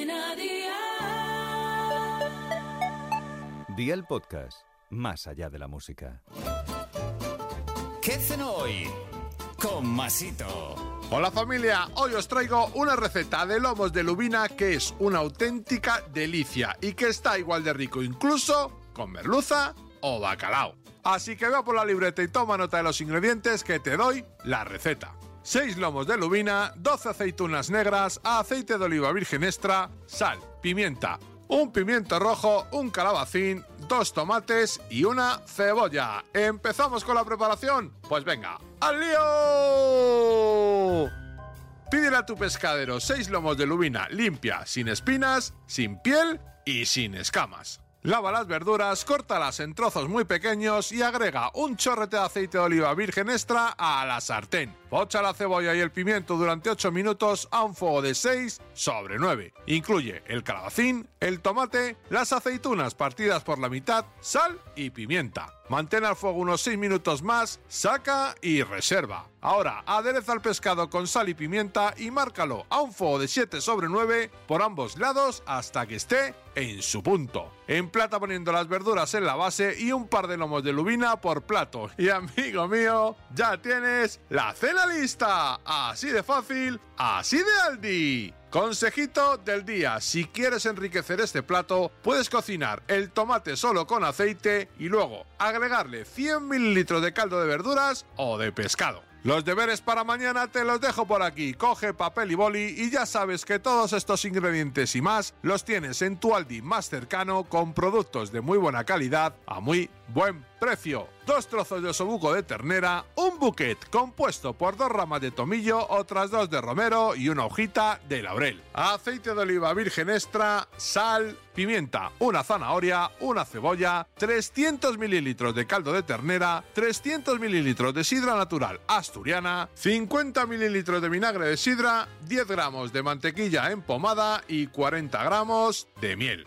Cadena Dial. Día el podcast, más allá de la música. ¿Qué hacen hoy? Con Masito. Hola familia, hoy os traigo una receta de lomos de lubina que es una auténtica delicia y que está igual de rico incluso con merluza o bacalao. Así que vea por la libreta y toma nota de los ingredientes que te doy la receta. 6 lomos de lubina, 12 aceitunas negras, aceite de oliva virgen extra, sal, pimienta, un pimiento rojo, un calabacín, dos tomates y una cebolla. ¿Empezamos con la preparación? Pues venga, ¡al lío! Pídele a tu pescadero 6 lomos de lubina limpia, sin espinas, sin piel y sin escamas. Lava las verduras, córtalas en trozos muy pequeños y agrega un chorrete de aceite de oliva virgen extra a la sartén. Pocha la cebolla y el pimiento durante 8 minutos a un fuego de 6 sobre 9. Incluye el calabacín, el tomate, las aceitunas partidas por la mitad, sal y pimienta. Mantén al fuego unos 6 minutos más, saca y reserva. Ahora, adereza el pescado con sal y pimienta y márcalo a un fuego de 7 sobre 9 por ambos lados hasta que esté en su punto. Emplata poniendo las verduras en la base y un par de lomos de lubina por plato. Y amigo mío, ya tienes la cena lista. Así de fácil, así de Aldi. Consejito del día, si quieres enriquecer este plato, puedes cocinar el tomate solo con aceite y luego agregarle 100 mililitros de caldo de verduras o de pescado. Los deberes para mañana te los dejo por aquí. Coge papel y boli y ya sabes que todos estos ingredientes y más los tienes en tu Aldi más cercano con productos de muy buena calidad a muy buen precio. Dos trozos de osobuco de ternera, un buquet compuesto por dos ramas de tomillo, otras dos de romero y una hojita de laurel. Aceite de oliva virgen extra, sal, pimienta, una zanahoria, una cebolla, 300 mililitros de caldo de ternera, 300 mililitros de sidra natural asturiana, 50 mililitros de vinagre de sidra, 10 gramos de mantequilla en pomada y 40 gramos de miel.